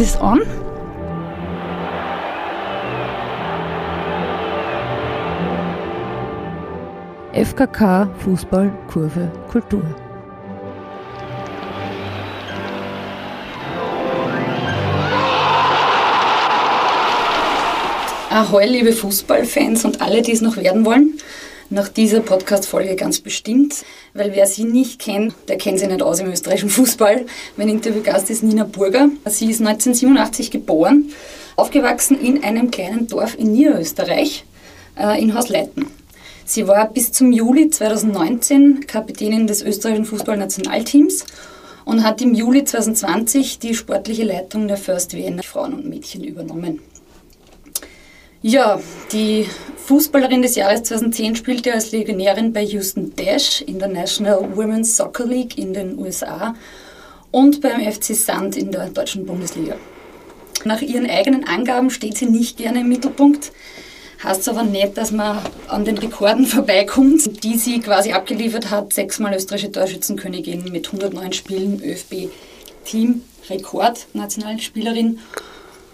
Ist on. FKK Fußball Kurve Kultur. Ahoi, liebe Fußballfans und alle, die es noch werden wollen. Nach dieser Podcast-Folge ganz bestimmt, weil wer sie nicht kennt, der kennt sich nicht aus im österreichischen Fußball. Mein Interviewgast ist Nina Burger. Sie ist 1987 geboren, aufgewachsen in einem kleinen Dorf in Niederösterreich, äh, in Hausleiten. Sie war bis zum Juli 2019 Kapitänin des österreichischen Fußballnationalteams und hat im Juli 2020 die sportliche Leitung der First Vienna Frauen und Mädchen übernommen. Ja, die Fußballerin des Jahres 2010 spielte als Legionärin bei Houston Dash in der National Women's Soccer League in den USA und beim FC Sand in der deutschen Bundesliga. Nach ihren eigenen Angaben steht sie nicht gerne im Mittelpunkt. Heißt aber nicht, dass man an den Rekorden vorbeikommt, die sie quasi abgeliefert hat. Sechsmal österreichische Torschützenkönigin mit 109 Spielen, ÖFB-Team-Rekord, Nationalspielerin.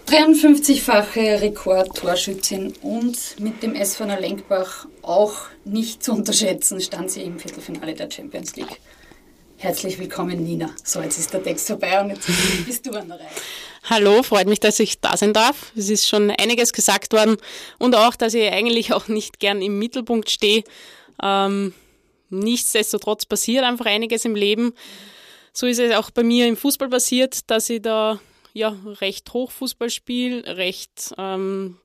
53-fache Rekordtorschützin und mit dem SV Lenkbach auch nicht zu unterschätzen, stand sie im Viertelfinale der Champions League. Herzlich willkommen, Nina. So, jetzt ist der Text vorbei und jetzt bist du an der Reihe. Hallo, freut mich, dass ich da sein darf. Es ist schon einiges gesagt worden und auch, dass ich eigentlich auch nicht gern im Mittelpunkt stehe. Ähm, nichtsdestotrotz passiert einfach einiges im Leben. So ist es auch bei mir im Fußball passiert, dass ich da ja recht hoch Fußball spiele, recht ähm,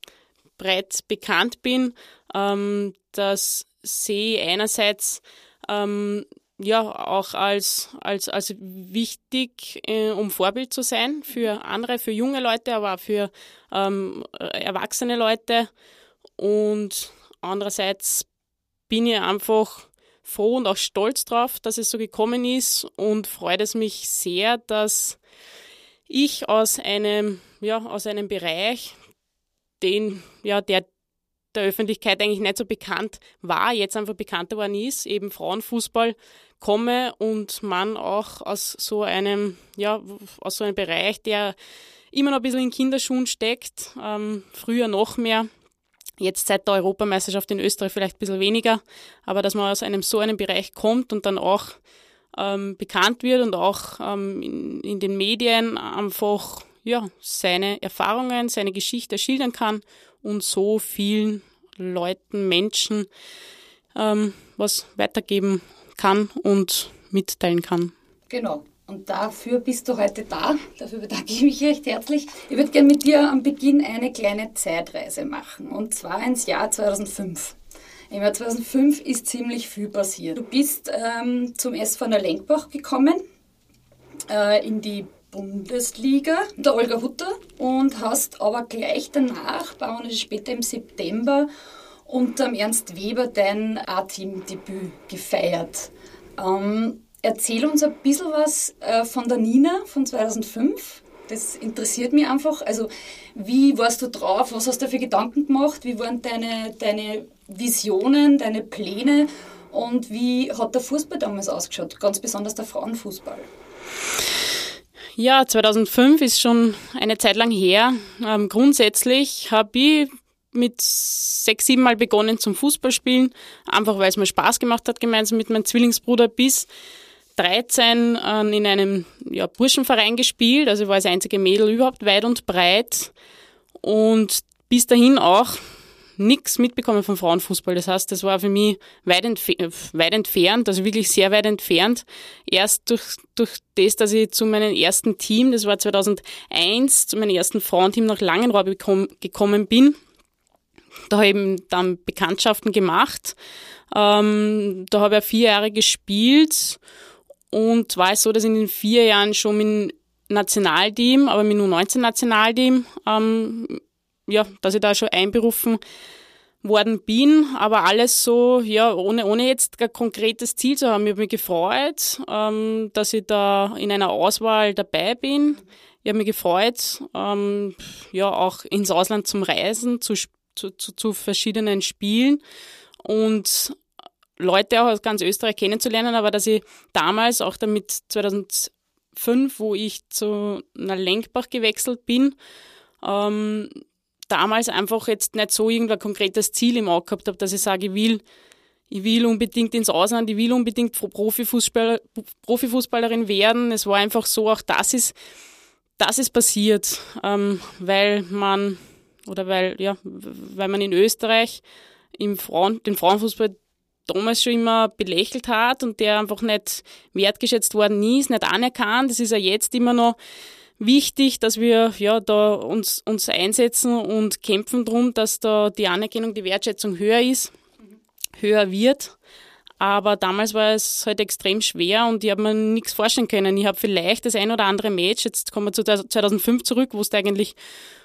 breit bekannt bin. Ähm, das sehe ich einerseits ähm, ja auch als, als, als wichtig, äh, um Vorbild zu sein für andere, für junge Leute, aber auch für ähm, erwachsene Leute. Und andererseits bin ich einfach froh und auch stolz drauf, dass es so gekommen ist und freut es mich sehr, dass ich aus einem, ja, aus einem Bereich, den, ja, der der Öffentlichkeit eigentlich nicht so bekannt war, jetzt einfach bekannter geworden ist, eben Frauenfußball, komme und man auch aus so einem, ja, aus so einem Bereich, der immer noch ein bisschen in Kinderschuhen steckt, ähm, früher noch mehr, jetzt seit der Europameisterschaft in Österreich vielleicht ein bisschen weniger, aber dass man aus einem so einem Bereich kommt und dann auch ähm, bekannt wird und auch ähm, in, in den Medien einfach ja, seine Erfahrungen, seine Geschichte schildern kann und so vielen Leuten, Menschen ähm, was weitergeben kann und mitteilen kann. Genau. Und dafür bist du heute da. Dafür bedanke ich mich recht herzlich. Ich würde gerne mit dir am Beginn eine kleine Zeitreise machen. Und zwar ins Jahr 2005. Im Jahr 2005 ist ziemlich viel passiert. Du bist ähm, zum SV Lenkbach gekommen, äh, in die Bundesliga, der Olga Hutter, und hast aber gleich danach, ein paar Monate später im September, unter dem Ernst Weber dein A-Team-Debüt gefeiert. Ähm, erzähl uns ein bisschen was äh, von der Nina von 2005. Das interessiert mich einfach. Also, wie warst du drauf? Was hast du für Gedanken gemacht? Wie waren deine, deine Visionen, deine Pläne? Und wie hat der Fußball damals ausgeschaut? Ganz besonders der Frauenfußball. Ja, 2005 ist schon eine Zeit lang her. Ähm, grundsätzlich habe ich mit sechs, sieben Mal begonnen zum Fußballspielen, einfach weil es mir Spaß gemacht hat, gemeinsam mit meinem Zwillingsbruder bis 13 äh, in einem ja, Burschenverein gespielt, also ich war das einzige Mädel überhaupt weit und breit und bis dahin auch nichts mitbekommen vom Frauenfußball. Das heißt, das war für mich weit, entf weit entfernt, also wirklich sehr weit entfernt. Erst durch, durch das, dass ich zu meinem ersten Team, das war 2001, zu meinem ersten Frauenteam nach Langenrohr gekommen bin. Da habe ich eben dann Bekanntschaften gemacht. Ähm, da habe ich vier Jahre gespielt und war es so, dass ich in den vier Jahren schon mit Nationalteam, aber mit nur 19 Nationalteam ähm, ja, dass ich da schon einberufen worden bin, aber alles so, ja, ohne, ohne jetzt ein konkretes Ziel zu haben. Ich habe mich gefreut, ähm, dass ich da in einer Auswahl dabei bin. Ich habe mich gefreut, ähm, ja, auch ins Ausland zum Reisen, zu, zu, zu, verschiedenen Spielen und Leute auch aus ganz Österreich kennenzulernen, aber dass ich damals auch damit 2000 2005, wo ich zu einer Lenkbach gewechselt bin, ähm, damals einfach jetzt nicht so irgendein konkretes Ziel im Auge gehabt habe, dass ich sage, ich will, ich will unbedingt ins Ausland, ich will unbedingt Profifußballer, Profifußballerin werden. Es war einfach so, auch das ist, das ist passiert, ähm, weil man, oder weil, ja, weil man in Österreich im Frauen, den Frauenfußball damals schon immer belächelt hat und der einfach nicht wertgeschätzt worden ist, nicht anerkannt. Das ist ja jetzt immer noch wichtig, dass wir ja da uns, uns einsetzen und kämpfen drum, dass da die Anerkennung, die Wertschätzung höher ist, höher wird. Aber damals war es halt extrem schwer und ich habe mir nichts vorstellen können. Ich habe vielleicht das ein oder andere Match, jetzt kommen wir zu 2005 zurück, wo du eigentlich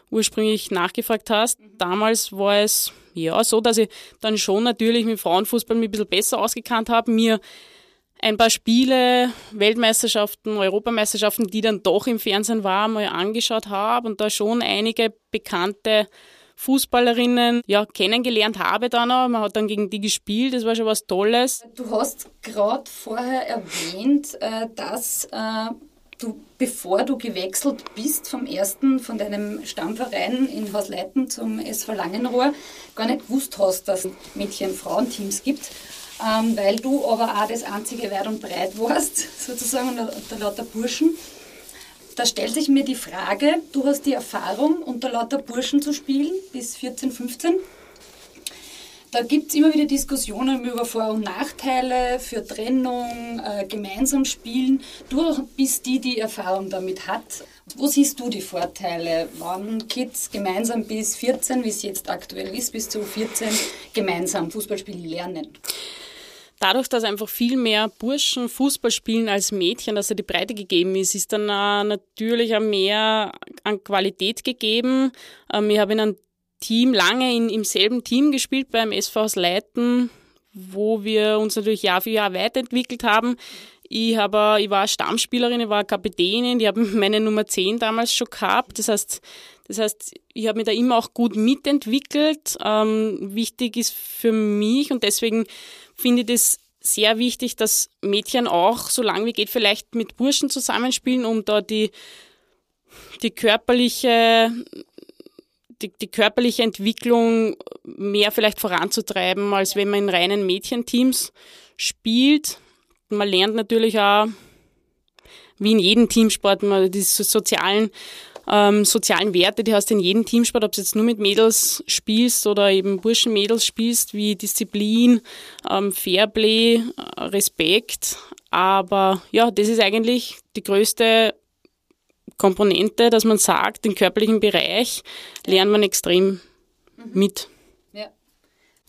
ursprünglich nachgefragt hast. Damals war es ja so, dass ich dann schon natürlich mit Frauenfußball mich ein bisschen besser ausgekannt habe, mir ein paar Spiele, Weltmeisterschaften, Europameisterschaften, die dann doch im Fernsehen waren, mal angeschaut habe und da schon einige bekannte Fußballerinnen ja, kennengelernt habe dann auch. Man hat dann gegen die gespielt, das war schon was Tolles. Du hast gerade vorher erwähnt, äh, dass äh, du, bevor du gewechselt bist vom ersten, von deinem Stammverein in Hausleiten zum SV Langenrohr, gar nicht gewusst hast, dass es Mädchen-Frauenteams gibt ähm, weil du aber auch das einzige Weit und Breit warst, sozusagen, unter, lauter Burschen. Da stellt sich mir die Frage, du hast die Erfahrung, unter lauter Burschen zu spielen, bis 14, 15. Da gibt es immer wieder Diskussionen über Vor- und Nachteile für Trennung, äh, gemeinsam spielen. Du bist die, die Erfahrung damit hat. Wo siehst du die Vorteile, wenn Kids gemeinsam bis 14, wie es jetzt aktuell ist, bis zu 14 gemeinsam Fußballspielen lernen? Dadurch, dass einfach viel mehr Burschen Fußball spielen als Mädchen, dass da die Breite gegeben ist, ist dann auch natürlich auch mehr an Qualität gegeben. Ähm, ich habe in einem Team lange in, im selben Team gespielt beim SV aus Leiten, wo wir uns natürlich Jahr für Jahr weiterentwickelt haben. Ich, habe, ich war Stammspielerin, ich war Kapitänin, ich habe meine Nummer 10 damals schon gehabt. Das heißt, das heißt, ich habe mich da immer auch gut mitentwickelt. Ähm, wichtig ist für mich und deswegen finde ich das sehr wichtig, dass Mädchen auch so lange wie geht vielleicht mit Burschen zusammenspielen, um da die, die körperliche die, die körperliche Entwicklung mehr vielleicht voranzutreiben, als wenn man in reinen Mädchenteams spielt. Man lernt natürlich auch, wie in jedem Teamsport, man diese sozialen ähm, sozialen Werte, die hast du in jedem Teamsport, ob du jetzt nur mit Mädels spielst oder eben Burschen-Mädels spielst, wie Disziplin, ähm, Fairplay, äh, Respekt. Aber ja, das ist eigentlich die größte Komponente, dass man sagt, den körperlichen Bereich lernt man extrem mhm. mit.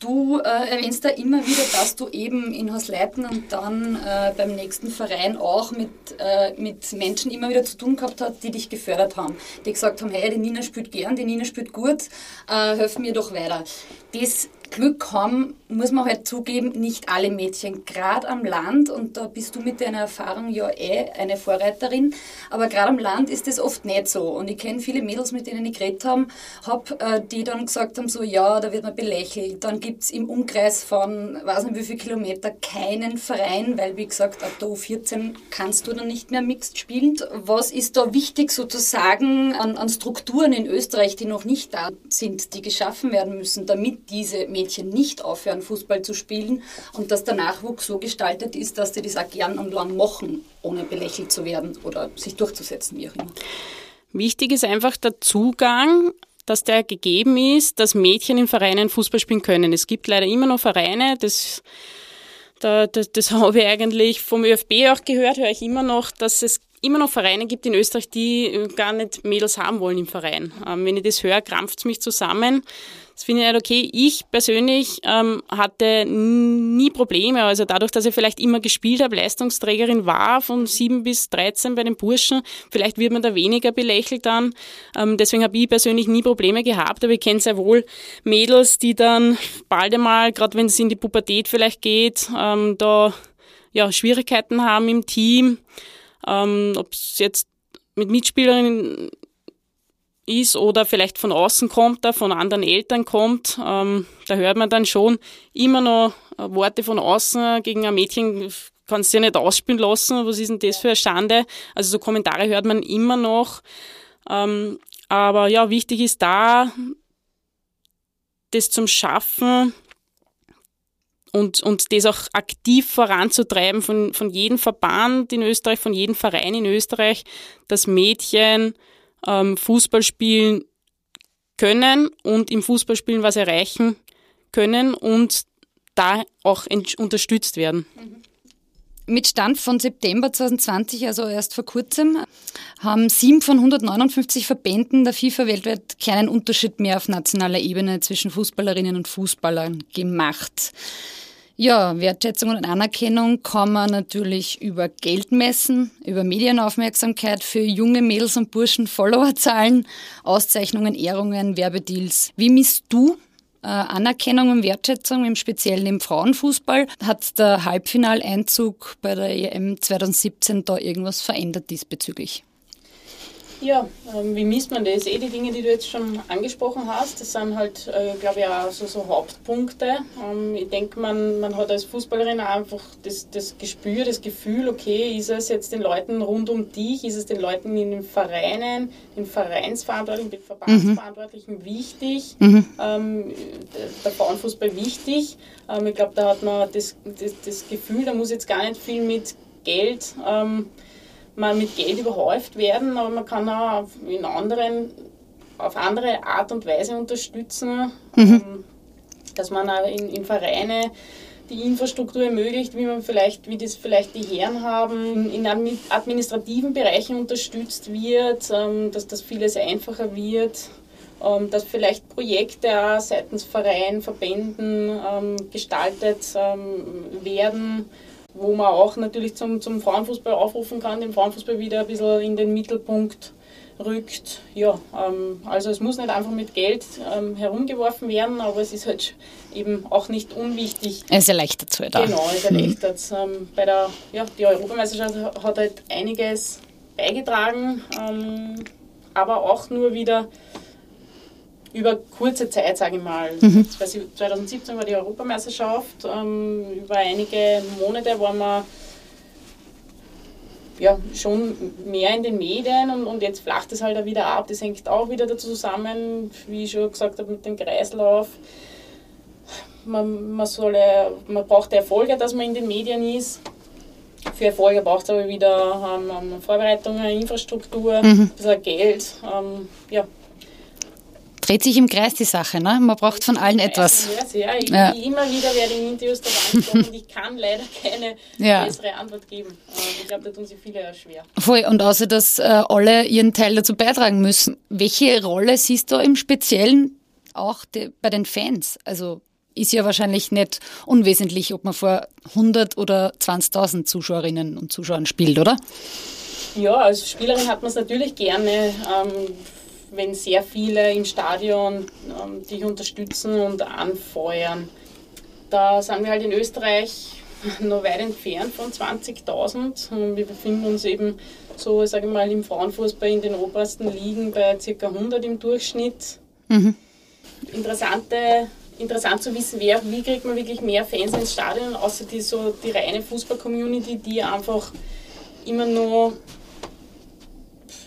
Du äh, erwähnst da immer wieder, dass du eben in Hausleiten und dann äh, beim nächsten Verein auch mit, äh, mit Menschen immer wieder zu tun gehabt hast, die dich gefördert haben, die gesagt haben, hey, die Nina spielt gern, die Nina spielt gut, äh, helf mir doch weiter. Das Glück haben, muss man halt zugeben, nicht alle Mädchen, gerade am Land, und da bist du mit deiner Erfahrung ja eh eine Vorreiterin, aber gerade am Land ist das oft nicht so. Und ich kenne viele Mädels, mit denen ich geredet habe, hab, äh, die dann gesagt haben, so ja, da wird man belächelt. Dann gibt es im Umkreis von, weiß nicht wie viele Kilometer, keinen Verein, weil wie gesagt, ab der U14 kannst du dann nicht mehr Mixed spielen. Was ist da wichtig sozusagen an, an Strukturen in Österreich, die noch nicht da sind, die geschaffen werden müssen, damit diese Mädchen nicht aufhören, Fußball zu spielen und dass der Nachwuchs so gestaltet ist, dass sie das auch gern und lang machen, ohne belächelt zu werden oder sich durchzusetzen, wie auch immer. Wichtig ist einfach der Zugang dass der gegeben ist, dass Mädchen in Vereinen Fußball spielen können. Es gibt leider immer noch Vereine, das, das, das, das habe ich eigentlich vom ÖFB auch gehört, höre ich immer noch, dass es immer noch Vereine gibt in Österreich, die gar nicht Mädels haben wollen im Verein. Ähm, wenn ich das höre, krampft es mich zusammen. Das finde ich halt okay. Ich persönlich ähm, hatte nie Probleme. Also dadurch, dass ich vielleicht immer gespielt habe, Leistungsträgerin war von 7 bis 13 bei den Burschen, vielleicht wird man da weniger belächelt dann. Ähm, deswegen habe ich persönlich nie Probleme gehabt, aber ich kenne sehr wohl Mädels, die dann bald einmal, gerade wenn es in die Pubertät vielleicht geht, ähm, da ja, Schwierigkeiten haben im Team. Ähm, Ob es jetzt mit Mitspielerinnen ist oder vielleicht von außen kommt, da von anderen Eltern kommt, ähm, da hört man dann schon immer noch Worte von außen gegen ein Mädchen kannst du ja nicht ausspielen lassen, was ist denn das für eine Schande? Also so Kommentare hört man immer noch. Ähm, aber ja, wichtig ist da, das zum Schaffen und, und das auch aktiv voranzutreiben von, von jedem Verband in Österreich, von jedem Verein in Österreich, dass Mädchen ähm, Fußball spielen können und im Fußballspielen was erreichen können und da auch unterstützt werden. Mhm. Mit Stand von September 2020, also erst vor kurzem, haben sieben von 159 Verbänden der FIFA weltweit keinen Unterschied mehr auf nationaler Ebene zwischen Fußballerinnen und Fußballern gemacht. Ja, Wertschätzung und Anerkennung kann man natürlich über Geld messen, über Medienaufmerksamkeit für junge Mädels und Burschen, Followerzahlen, Auszeichnungen, Ehrungen, Werbedeals. Wie misst du äh, Anerkennung und Wertschätzung, im Speziellen im Frauenfußball? Hat der Halbfinaleinzug bei der EM 2017 da irgendwas verändert diesbezüglich? Ja, ähm, wie misst man das? Eh die Dinge, die du jetzt schon angesprochen hast, das sind halt, äh, glaube ich, auch so, so Hauptpunkte. Ähm, ich denke, man, man hat als Fußballerin einfach das, das Gespür, das Gefühl, okay, ist es jetzt den Leuten rund um dich, ist es den Leuten in den Vereinen, den Vereinsverantwortlichen, den Verbandsverantwortlichen mhm. wichtig, mhm. Ähm, der Frauenfußball wichtig. Ähm, ich glaube, da hat man das, das, das Gefühl, da muss jetzt gar nicht viel mit Geld ähm, mal mit Geld überhäuft werden, aber man kann auch in anderen, auf andere Art und Weise unterstützen, mhm. Ähm, dass man auch in, in Vereine die Infrastruktur ermöglicht, wie man vielleicht, wie das vielleicht die Herren haben, in administrativen Bereichen unterstützt wird, ähm, dass das vieles einfacher wird, ähm, dass vielleicht Projekte auch seitens Vereinen, Verbänden gestaltet werden wo man auch natürlich zum, zum Frauenfußball aufrufen kann, den Frauenfußball wieder ein bisschen in den Mittelpunkt rückt. Ja, ähm, also es muss nicht einfach mit Geld ähm, herumgeworfen werden, aber es ist halt eben auch nicht unwichtig. Es erleichtert es halt auch. Genau, es erleichtert es. Ähm, bei der, ja, die Europameisterschaft hat halt einiges beigetragen, ähm, aber auch nur wieder über kurze Zeit, sage ich mal. Mhm. 2017 war die Europameisterschaft, ähm, über einige Monate waren wir ja, schon mehr in den Medien und, und jetzt flacht es halt auch wieder ab. Das hängt auch wieder dazu zusammen, wie ich schon gesagt habe, mit dem Kreislauf. Man, man, soll, man braucht Erfolge, dass man in den Medien ist. Für Erfolge braucht es aber wieder ähm, Vorbereitungen, Infrastruktur, mhm. ein bisschen Geld. Ähm, ja, dreht sich im Kreis die Sache. Ne? Man braucht von allen etwas. Ja, sehr. Ich, ja. Immer wieder werde ich in Interviews darauf angesprochen und ich kann leider keine ja. bessere Antwort geben. Ich glaube, da tun sich viele schwer. Voll. Und außer, dass äh, alle ihren Teil dazu beitragen müssen. Welche Rolle siehst du im Speziellen auch bei den Fans? Also ist ja wahrscheinlich nicht unwesentlich, ob man vor 100 oder 20.000 Zuschauerinnen und Zuschauern spielt, oder? Ja, als Spielerin hat man es natürlich gerne. Ähm, wenn sehr viele im Stadion ähm, dich unterstützen und anfeuern. Da sind wir halt in Österreich noch weit entfernt von 20.000. Wir befinden uns eben so, sage ich mal, im Frauenfußball in den obersten Ligen bei ca. 100 im Durchschnitt. Mhm. Interessante, interessant zu wissen wäre, wie kriegt man wirklich mehr Fans ins Stadion, außer die, so die reine Fußball-Community, die einfach immer nur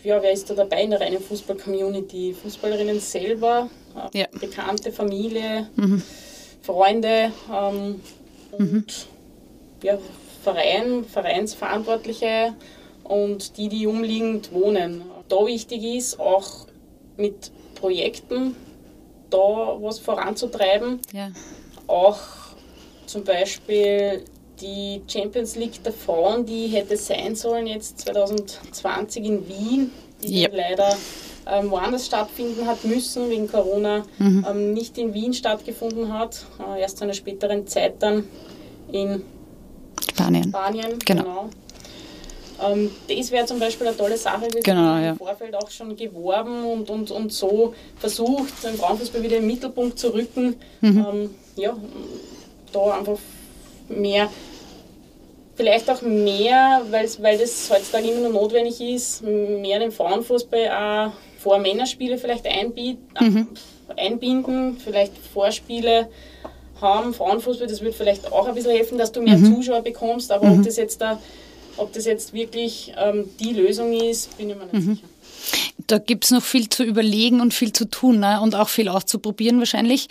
ja, wer ist da dabei in der reinen Fußball-Community? Fußballerinnen selber, äh, ja. bekannte Familie, mhm. Freunde ähm, und mhm. ja, Verein, Vereinsverantwortliche und die, die umliegend wohnen. Da wichtig ist, auch mit Projekten da was voranzutreiben. Ja. Auch zum Beispiel die Champions League der Frauen, die hätte sein sollen jetzt 2020 in Wien, die yep. leider ähm, woanders stattfinden hat müssen, wegen Corona mhm. ähm, nicht in Wien stattgefunden hat, äh, erst zu einer späteren Zeit dann in Spanien. Spanien genau. genau. Ähm, das wäre zum Beispiel eine tolle Sache. Wir genau, haben ja. im Vorfeld auch schon geworben und, und, und so versucht, den Frauenfußball wieder im Mittelpunkt zu rücken. Mhm. Ähm, ja, da einfach mehr vielleicht auch mehr, weil das heutzutage immer nur notwendig ist, mehr den Frauenfußball auch vor Männerspiele vielleicht mhm. einbinden, vielleicht Vorspiele haben, Frauenfußball, das wird vielleicht auch ein bisschen helfen, dass du mehr mhm. Zuschauer bekommst, aber mhm. ob das jetzt da, ob das jetzt wirklich ähm, die Lösung ist, bin ich mir nicht mhm. sicher. Da gibt es noch viel zu überlegen und viel zu tun ne? und auch viel auszuprobieren wahrscheinlich.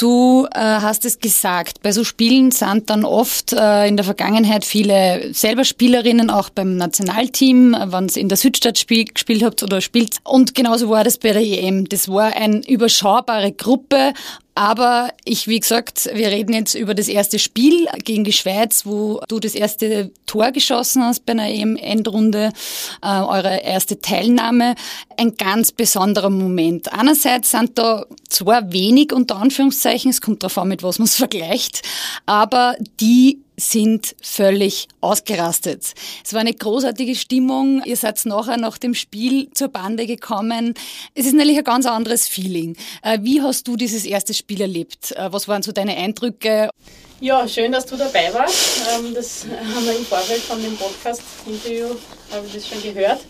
Du äh, hast es gesagt, bei so Spielen sind dann oft äh, in der Vergangenheit viele selber Spielerinnen, auch beim Nationalteam, äh, wenn es in der Südstadt spiel, gespielt habt oder spielt. Und genauso war das bei der EM. Das war eine überschaubare Gruppe aber ich, wie gesagt, wir reden jetzt über das erste Spiel gegen die Schweiz, wo du das erste Tor geschossen hast bei einer EM-Endrunde, äh, eure erste Teilnahme. Ein ganz besonderer Moment. Einerseits sind da zwar wenig unter Anführungszeichen, es kommt darauf an, mit was man es vergleicht, aber die sind völlig ausgerastet. Es war eine großartige Stimmung. Ihr seid nachher nach dem Spiel zur Bande gekommen. Es ist natürlich ein ganz anderes Feeling. Äh, wie hast du dieses erste Spiel erlebt? Äh, was waren so deine Eindrücke? Ja, schön, dass du dabei warst. Ähm, das haben wir im Vorfeld von dem Podcast-Interview, habe ich das schon gehört.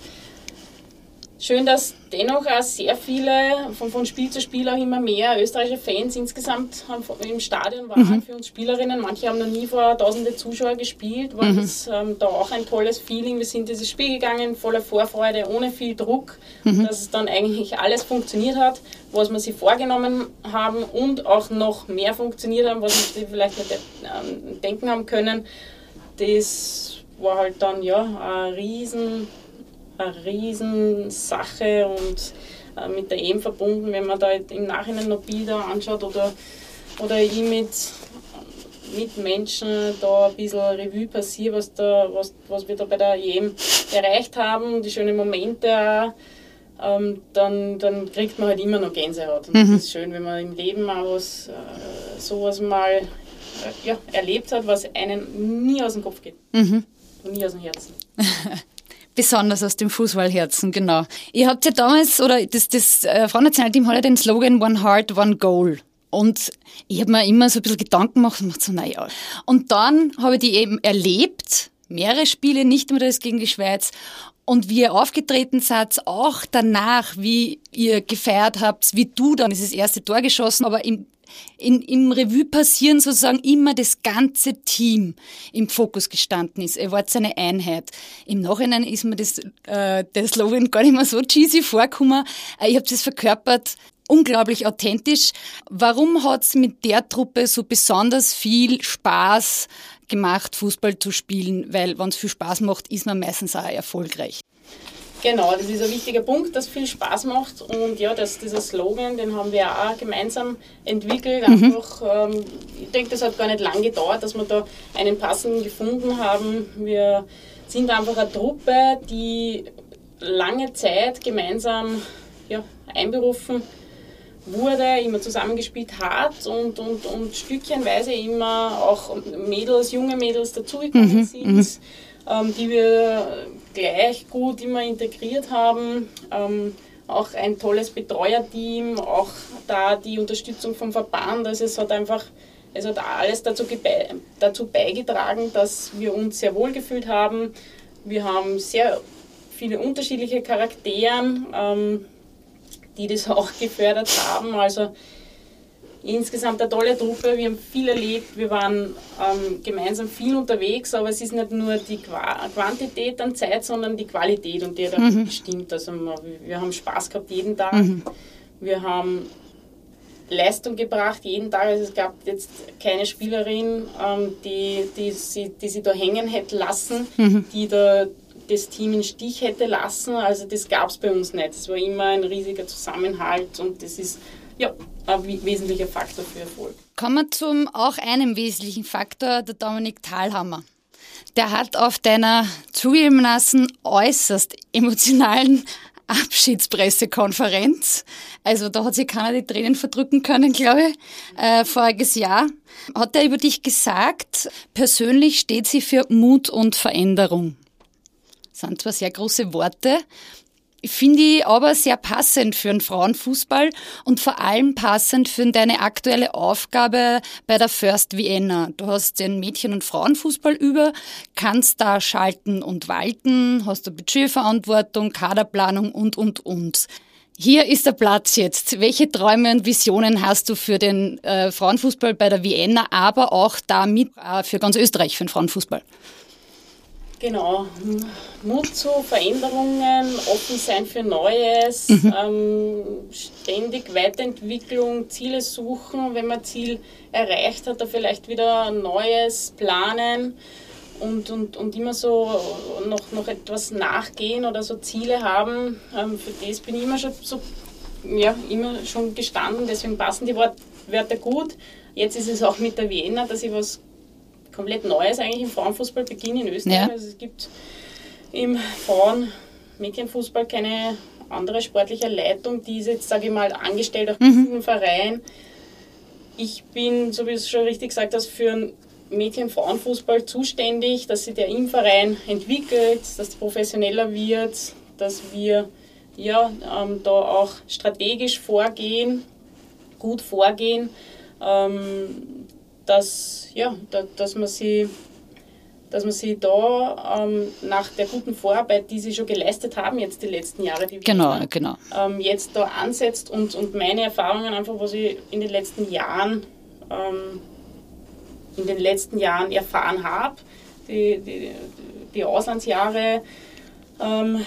Schön, dass dennoch auch sehr viele, von, von Spiel zu Spiel auch immer mehr österreichische Fans insgesamt im Stadion waren mhm. für uns Spielerinnen. Manche haben noch nie vor tausende Zuschauer gespielt, war mhm. das ähm, da auch ein tolles Feeling. Wir sind dieses Spiel gegangen, voller Vorfreude, ohne viel Druck, mhm. dass es dann eigentlich alles funktioniert hat, was wir sich vorgenommen haben und auch noch mehr funktioniert haben, was wir vielleicht nicht ähm, denken haben können. Das war halt dann ja ein riesen eine Riesensache und äh, mit der EM verbunden, wenn man da im Nachhinein noch Bilder anschaut oder, oder ich mit, mit Menschen da ein bisschen Revue passiert, was, da, was, was wir da bei der EM erreicht haben, die schönen Momente auch, ähm, dann, dann kriegt man halt immer noch Gänsehaut. Und mhm. das ist schön, wenn man im Leben auch was, äh, sowas mal äh, ja, erlebt hat, was einem nie aus dem Kopf geht. Mhm. Und nie aus dem Herzen. Besonders aus dem Fußballherzen, genau. Ihr habt ja damals, oder das, das äh, Frauennationalteam hat ja den Slogan One Heart, One Goal. Und ich habe mir immer so ein bisschen Gedanken gemacht und gemacht so, naja. Und dann habe ich die eben erlebt, mehrere Spiele, nicht nur das gegen die Schweiz. Und wie ihr aufgetreten seid, auch danach, wie ihr gefeiert habt, wie du dann dieses erste Tor geschossen, aber im in, im Revue passieren sozusagen immer das ganze Team im Fokus gestanden ist. Er war seine Einheit. Im Nachhinein ist mir das, äh, der Slogan gar nicht mehr so cheesy vorgekommen. Äh, ich habe das verkörpert unglaublich authentisch. Warum hat's mit der Truppe so besonders viel Spaß gemacht, Fußball zu spielen? Weil wenn es viel Spaß macht, ist man meistens auch erfolgreich. Genau, das ist ein wichtiger Punkt, das viel Spaß macht. Und ja, das, dieser Slogan, den haben wir auch gemeinsam entwickelt. Mhm. Einfach, ähm, ich denke, das hat gar nicht lange gedauert, dass wir da einen passenden gefunden haben. Wir sind einfach eine Truppe, die lange Zeit gemeinsam ja, einberufen wurde, immer zusammengespielt hat und, und, und stückchenweise immer auch Mädels, junge Mädels dazugekommen mhm. sind, mhm. ähm, die wir gleich gut immer integriert haben. Ähm, auch ein tolles Betreuerteam, auch da die Unterstützung vom Verband. Also es hat einfach, es hat alles dazu, dazu beigetragen, dass wir uns sehr wohl gefühlt haben. Wir haben sehr viele unterschiedliche Charaktere, ähm, die das auch gefördert haben. Also insgesamt eine tolle Truppe. Wir haben viel erlebt, wir waren ähm, gemeinsam viel unterwegs, aber es ist nicht nur die Quantität an Zeit, sondern die Qualität und die hat mhm. bestimmt. Also wir haben Spaß gehabt jeden Tag. Mhm. Wir haben Leistung gebracht jeden Tag. Also es gab jetzt keine Spielerin, ähm, die, die, sie, die sie da hängen hätte lassen, mhm. die da das Team in Stich hätte lassen. Also das gab es bei uns nicht. Es war immer ein riesiger Zusammenhalt und das ist ja, ein wesentlicher Faktor für Erfolg. Kommen wir zum auch einem wesentlichen Faktor, der Dominik Thalhammer. Der hat auf deiner zugegeben äußerst emotionalen Abschiedspressekonferenz, also da hat sich keiner die Tränen verdrücken können, glaube ich, äh, voriges Jahr, hat er über dich gesagt, persönlich steht sie für Mut und Veränderung. Das sind zwar sehr große Worte, finde ich aber sehr passend für den Frauenfußball und vor allem passend für deine aktuelle Aufgabe bei der First Vienna. Du hast den Mädchen- und Frauenfußball über, kannst da schalten und walten, hast du Budgetverantwortung, Kaderplanung und, und, und. Hier ist der Platz jetzt. Welche Träume und Visionen hast du für den äh, Frauenfußball bei der Vienna, aber auch damit äh, für ganz Österreich, für den Frauenfußball? Genau, Mut zu Veränderungen, offen sein für Neues, mhm. ähm, ständig Weiterentwicklung, Ziele suchen, wenn man Ziel erreicht hat, da vielleicht wieder Neues planen und, und, und immer so noch, noch etwas nachgehen oder so Ziele haben. Ähm, für das bin ich immer schon so, ja, immer schon gestanden, deswegen passen die Wörter gut. Jetzt ist es auch mit der Vienna, dass ich was komplett Neues eigentlich im Frauenfußball beginnen in Österreich. Ja. Also es gibt im Frauen-Mädchenfußball keine andere sportliche Leitung, die ist jetzt, sage ich mal, angestellt auch mhm. im Verein. Ich bin, so wie du es schon richtig gesagt hast, für einen Mädchen-Frauenfußball zuständig, dass sich der im Verein entwickelt, dass es professioneller wird, dass wir ja, ähm, da auch strategisch vorgehen, gut vorgehen, ähm, dass, ja, da, dass man sie dass man sie da ähm, nach der guten Vorarbeit, die sie schon geleistet haben, jetzt die letzten Jahre, die genau, wir, genau. Ähm, jetzt da ansetzt und, und meine Erfahrungen einfach, was ich in den letzten Jahren ähm, in den letzten Jahren erfahren habe, die, die, die Auslandsjahre ähm,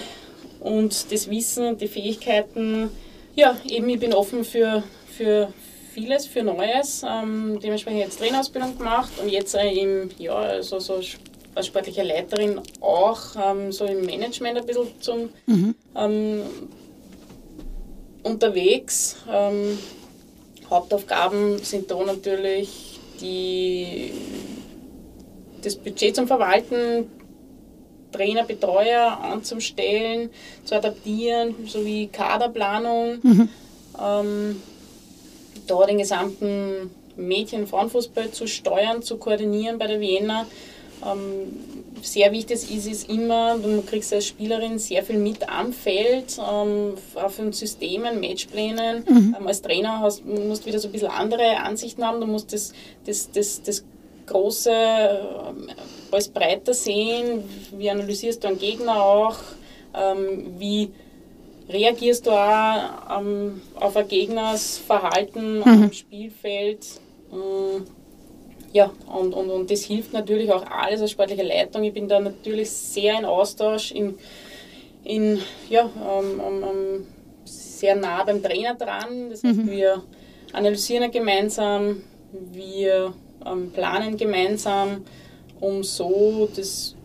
und das Wissen, die Fähigkeiten. Ja, eben ich bin offen für, für, vieles für Neues. Ähm, dementsprechend jetzt Trainerausbildung gemacht und jetzt äh, im, ja, so, so als sportliche Leiterin auch ähm, so im Management ein bisschen zum mhm. ähm, unterwegs. Ähm, Hauptaufgaben sind da natürlich die, das Budget zum Verwalten, Trainer, Betreuer anzustellen, zu adaptieren, sowie Kaderplanung. Mhm. Ähm, da den gesamten Mädchen- und Frauenfußball zu steuern, zu koordinieren bei der Vienna. Ähm, sehr wichtig ist es immer, du kriegst als Spielerin sehr viel mit am Feld, ähm, auf den Systemen, Matchplänen. Mhm. Ähm, als Trainer hast, musst du wieder so ein bisschen andere Ansichten haben, du musst das, das, das, das Große ähm, als breiter sehen, wie analysierst du einen Gegner auch, ähm, wie reagierst du auch ähm, auf ein Gegners Verhalten mhm. am Spielfeld. Ähm, ja, und, und, und das hilft natürlich auch alles als sportliche Leitung. Ich bin da natürlich sehr in Austausch, in, in, ja, ähm, sehr nah beim Trainer dran. Das heißt, mhm. wir analysieren gemeinsam, wir ähm, planen gemeinsam, um so das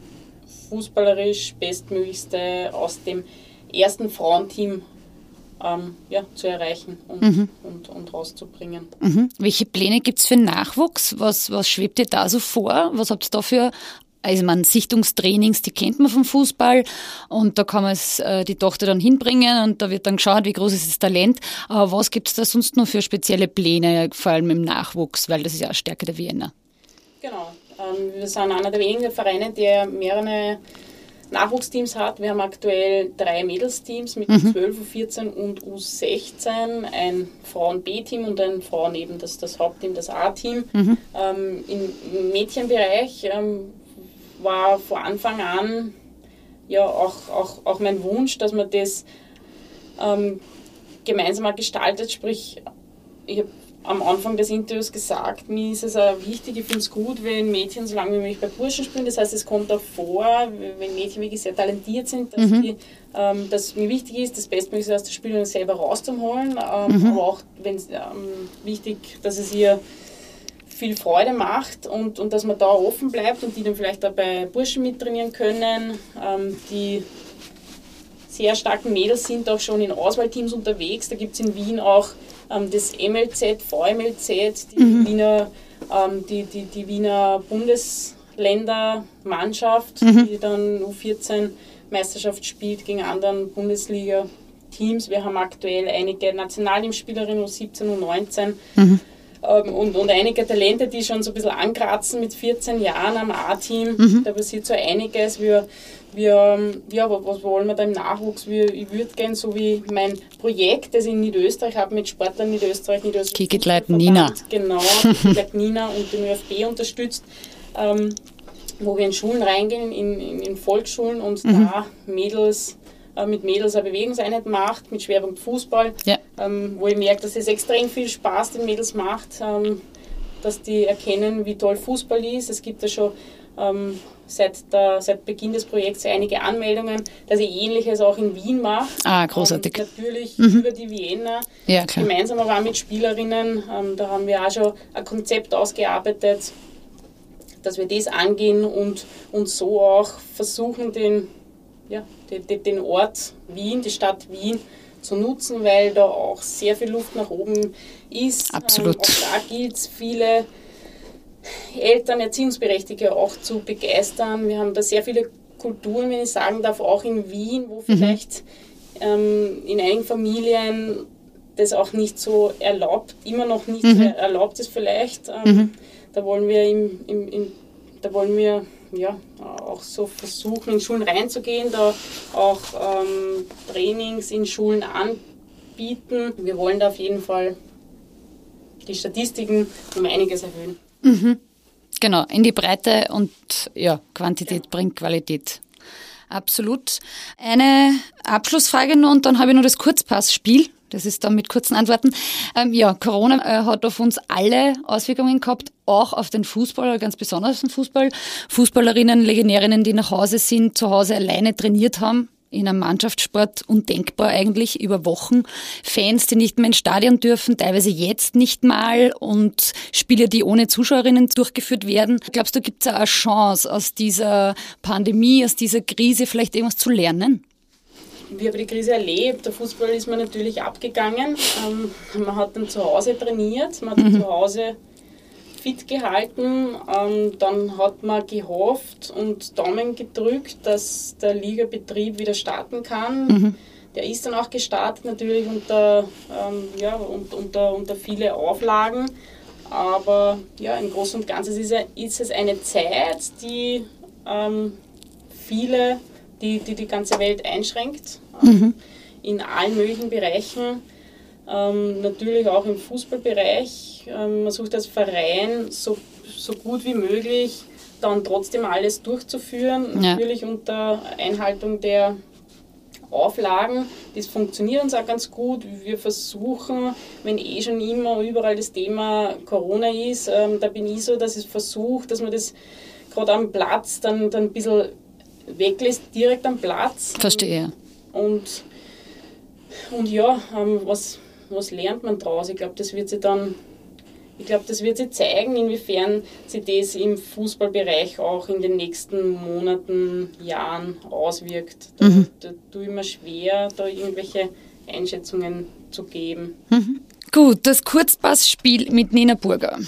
fußballerisch Bestmöglichste aus dem ersten Frauenteam ähm, ja, zu erreichen und, mhm. und, und rauszubringen. Mhm. Welche Pläne gibt es für Nachwuchs? Was, was schwebt dir da so vor? Was habt ihr da für also man Sichtungstrainings, die kennt man vom Fußball und da kann man es, äh, die Tochter dann hinbringen und da wird dann geschaut, wie groß ist das Talent. Aber was gibt es da sonst noch für spezielle Pläne, vor allem im Nachwuchs, weil das ist ja auch Stärke der Vienna. Genau, ähm, wir sind einer der wenigen Vereine, der mehrere Nachwuchsteams hat. Wir haben aktuell drei Mädelsteams mit mhm. 12, U14 und U16, ein Frauen-B-Team und ein Frauen eben das, das Hauptteam, das A-Team. Mhm. Ähm, Im Mädchenbereich ähm, war von Anfang an ja auch, auch, auch mein Wunsch, dass man das ähm, gemeinsam gestaltet, sprich ich habe am Anfang des Interviews gesagt, mir ist es auch wichtig, ich finde es gut, wenn Mädchen so lange wie möglich bei Burschen spielen. Das heißt, es kommt auch vor, wenn Mädchen wirklich sehr talentiert sind, dass, mhm. die, ähm, dass mir wichtig ist, das Bestmögliche aus der Spielerin selber rauszuholen. Ähm, mhm. Aber auch wenn ähm, wichtig, dass es ihr viel Freude macht und, und dass man da offen bleibt und die dann vielleicht auch bei Burschen mittrainieren können, ähm, die sehr starken Mädels sind auch schon in Auswahlteams unterwegs. Da gibt es in Wien auch das MLZ, VMLZ, die, mhm. Wiener, ähm, die, die, die Wiener Bundesländermannschaft, mhm. die dann U14 Meisterschaft spielt gegen anderen Bundesliga-Teams. Wir haben aktuell einige Nationalteamspielerinnen U17 und U19. Mhm. Ähm, und, und einige Talente, die schon so ein bisschen ankratzen mit 14 Jahren am A-Team. Mhm. Da passiert so einiges. Wir wir, ja, was wollen wir da im Nachwuchs? Wir, ich würde gerne, so wie mein Projekt, das ich in Niederösterreich habe, mit Sportlern Niederösterreich, Niederösterreich. Kikitleit Nina. Genau, Kikitleit Nina und den ÖFB unterstützt, ähm, wo wir in Schulen reingehen, in, in, in Volksschulen und mhm. da Mädels äh, mit Mädels eine Bewegungseinheit macht, mit Schwerpunkt Fußball, ja. ähm, wo ich merke, dass es extrem viel Spaß den Mädels macht, ähm, dass die erkennen, wie toll Fußball ist. Es gibt ja schon ähm, seit, der, seit Beginn des Projekts einige Anmeldungen, dass ich Ähnliches auch in Wien mache. Ah, großartig. Ähm, natürlich mhm. über die Vienna, ja, klar. gemeinsam aber auch mit Spielerinnen. Ähm, da haben wir auch schon ein Konzept ausgearbeitet, dass wir das angehen und, und so auch versuchen, den, ja, den, den Ort Wien, die Stadt Wien, zu nutzen, weil da auch sehr viel Luft nach oben ist. Absolut. Ähm, auch da gilt es, viele Eltern, Erziehungsberechtigte auch zu begeistern. Wir haben da sehr viele Kulturen, wenn ich sagen darf, auch in Wien, wo mhm. vielleicht ähm, in einigen Familien das auch nicht so erlaubt, immer noch nicht mhm. erlaubt ist vielleicht. Ähm, mhm. Da wollen wir im, im, im, da wollen wir ja, auch so versuchen, in Schulen reinzugehen, da auch ähm, Trainings in Schulen anbieten. Wir wollen da auf jeden Fall die Statistiken um einiges erhöhen. Mhm. Genau, in die Breite und ja, Quantität ja. bringt Qualität. Absolut. Eine Abschlussfrage nur und dann habe ich noch das Kurzpassspiel. Das ist dann mit kurzen Antworten. Ähm, ja, Corona äh, hat auf uns alle Auswirkungen gehabt, auch auf den Fußball, ganz besonders auf den Fußball. Fußballerinnen, Legionärinnen, die nach Hause sind, zu Hause alleine trainiert haben, in einem Mannschaftssport undenkbar eigentlich über Wochen. Fans, die nicht mehr ins Stadion dürfen, teilweise jetzt nicht mal und Spiele, die ohne Zuschauerinnen durchgeführt werden. Glaubst du, gibt es eine Chance aus dieser Pandemie, aus dieser Krise vielleicht irgendwas zu lernen? Wie habe die Krise erlebt? Der Fußball ist mir natürlich abgegangen. Ähm, man hat dann zu Hause trainiert, man hat mhm. zu Hause fit gehalten. Ähm, dann hat man gehofft und Daumen gedrückt, dass der Ligabetrieb wieder starten kann. Mhm. Der ist dann auch gestartet, natürlich unter, ähm, ja, und, unter, unter viele Auflagen. Aber ja, im Großen und Ganzen ist, ist es eine Zeit, die ähm, viele, die, die die ganze Welt einschränkt, mhm. in allen möglichen Bereichen. Ähm, natürlich auch im Fußballbereich. Ähm, man sucht als Verein so, so gut wie möglich dann trotzdem alles durchzuführen, ja. natürlich unter Einhaltung der Auflagen. Das funktioniert uns auch ganz gut. Wir versuchen, wenn eh schon immer überall das Thema Corona ist, ähm, da bin ich so, dass ich versuche, dass man das gerade am Platz dann, dann ein bisschen weglässt, direkt am Platz. Verstehe. Und, und ja, ähm, was was lernt man daraus? Ich glaube, das wird sie dann, ich glaube, das wird sie zeigen, inwiefern sie das im Fußballbereich auch in den nächsten Monaten, Jahren auswirkt. Da, mhm. da tue ich mir schwer, da irgendwelche Einschätzungen zu geben. Mhm. Gut, das Kurzpassspiel mit Nina Burger.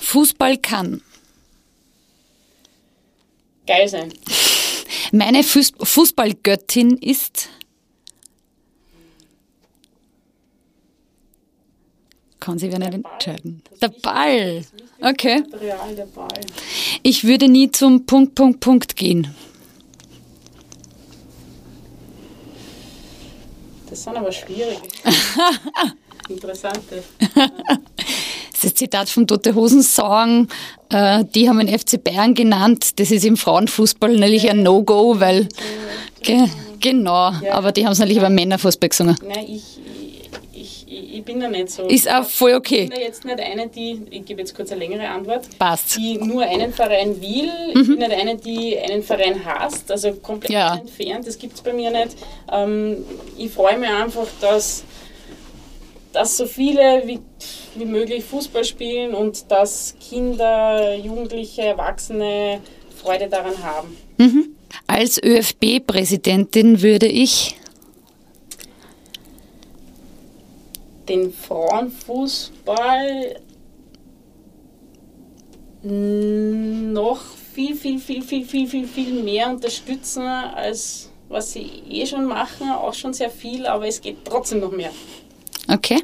Fußball kann. Geil sein. Meine Fußballgöttin ist kann sich wer nicht entscheiden. Der Ball. Okay. Ich würde nie zum Punkt, Punkt, Punkt gehen. Das sind aber schwierige. Interessante. Das Zitat von Tote Hosen sagen, äh, die haben den FC Bayern genannt. Das ist im Frauenfußball natürlich ein No-Go, weil. Ge genau, aber die haben es natürlich über Männerfußball gesungen. Nein, ich, ich bin da nicht so. Ist auch voll okay. Ich bin da jetzt nicht eine, die, ich gebe jetzt kurz eine längere Antwort, Passt. die nur einen Verein will. Mhm. Ich bin nicht eine, die einen Verein hasst, also komplett ja. entfernt, das gibt es bei mir nicht. Ähm, ich freue mich einfach, dass, dass so viele wie, wie möglich Fußball spielen und dass Kinder, Jugendliche, Erwachsene Freude daran haben. Mhm. Als ÖFB-Präsidentin würde ich den Frauenfußball noch viel, viel, viel, viel, viel, viel, viel mehr unterstützen, als was sie eh schon machen. Auch schon sehr viel, aber es geht trotzdem noch mehr. Okay.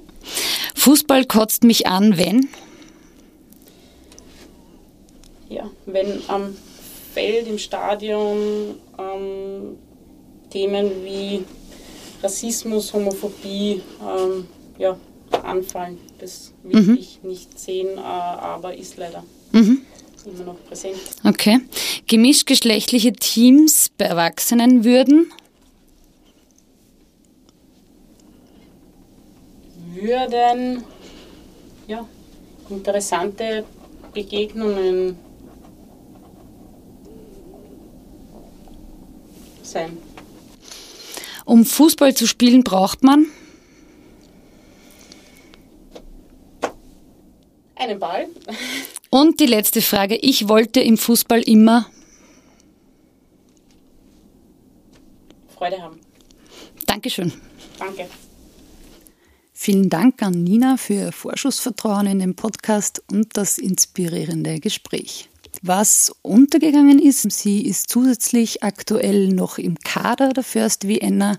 Fußball kotzt mich an, wenn? Ja, wenn am Feld, im Stadion ähm, Themen wie Rassismus, Homophobie, ähm, ja, anfallen. Das will mhm. ich nicht sehen, äh, aber ist leider. Mhm. Immer noch präsent. Okay. Gemischgeschlechtliche Teams bei Erwachsenen würden? Würden ja, interessante Begegnungen sein. Um Fußball zu spielen, braucht man einen Ball. Und die letzte Frage. Ich wollte im Fußball immer Freude haben. Dankeschön. Danke. Vielen Dank an Nina für ihr Vorschussvertrauen in den Podcast und das inspirierende Gespräch. Was untergegangen ist, sie ist zusätzlich aktuell noch im Kader der First Vienna.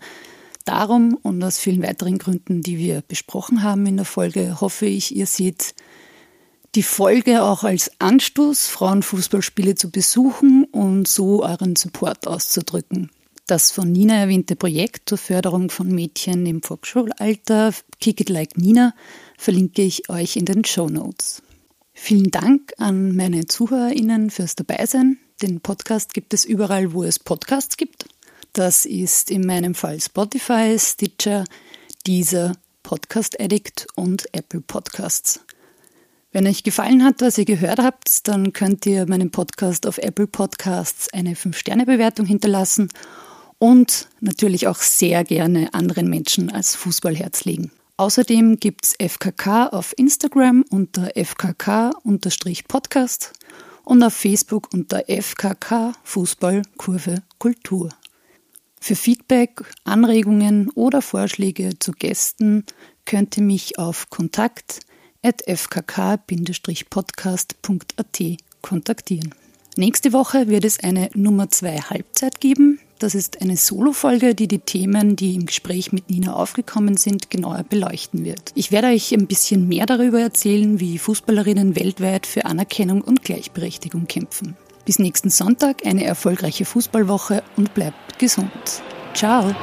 Darum und aus vielen weiteren Gründen, die wir besprochen haben in der Folge, hoffe ich, ihr seht die Folge auch als Anstoß, Frauenfußballspiele zu besuchen und so euren Support auszudrücken. Das von Nina erwähnte Projekt zur Förderung von Mädchen im Volksschulalter, Kick It Like Nina, verlinke ich euch in den Show Notes. Vielen Dank an meine ZuhörerInnen fürs Dabeisein. Den Podcast gibt es überall, wo es Podcasts gibt. Das ist in meinem Fall Spotify, Stitcher, Deezer, Podcast Addict und Apple Podcasts. Wenn euch gefallen hat, was ihr gehört habt, dann könnt ihr meinem Podcast auf Apple Podcasts eine 5-Sterne-Bewertung hinterlassen und natürlich auch sehr gerne anderen Menschen als Fußballherz legen. Außerdem gibt es FKK auf Instagram unter FKK-Podcast und auf Facebook unter FKK Fußball Kurve Kultur. Für Feedback, Anregungen oder Vorschläge zu Gästen könnt ihr mich auf kontakt fkk-podcast.at kontaktieren. Nächste Woche wird es eine Nummer 2 Halbzeit geben. Das ist eine Solo-Folge, die die Themen, die im Gespräch mit Nina aufgekommen sind, genauer beleuchten wird. Ich werde euch ein bisschen mehr darüber erzählen, wie Fußballerinnen weltweit für Anerkennung und Gleichberechtigung kämpfen. Bis nächsten Sonntag eine erfolgreiche Fußballwoche und bleibt gesund. Ciao!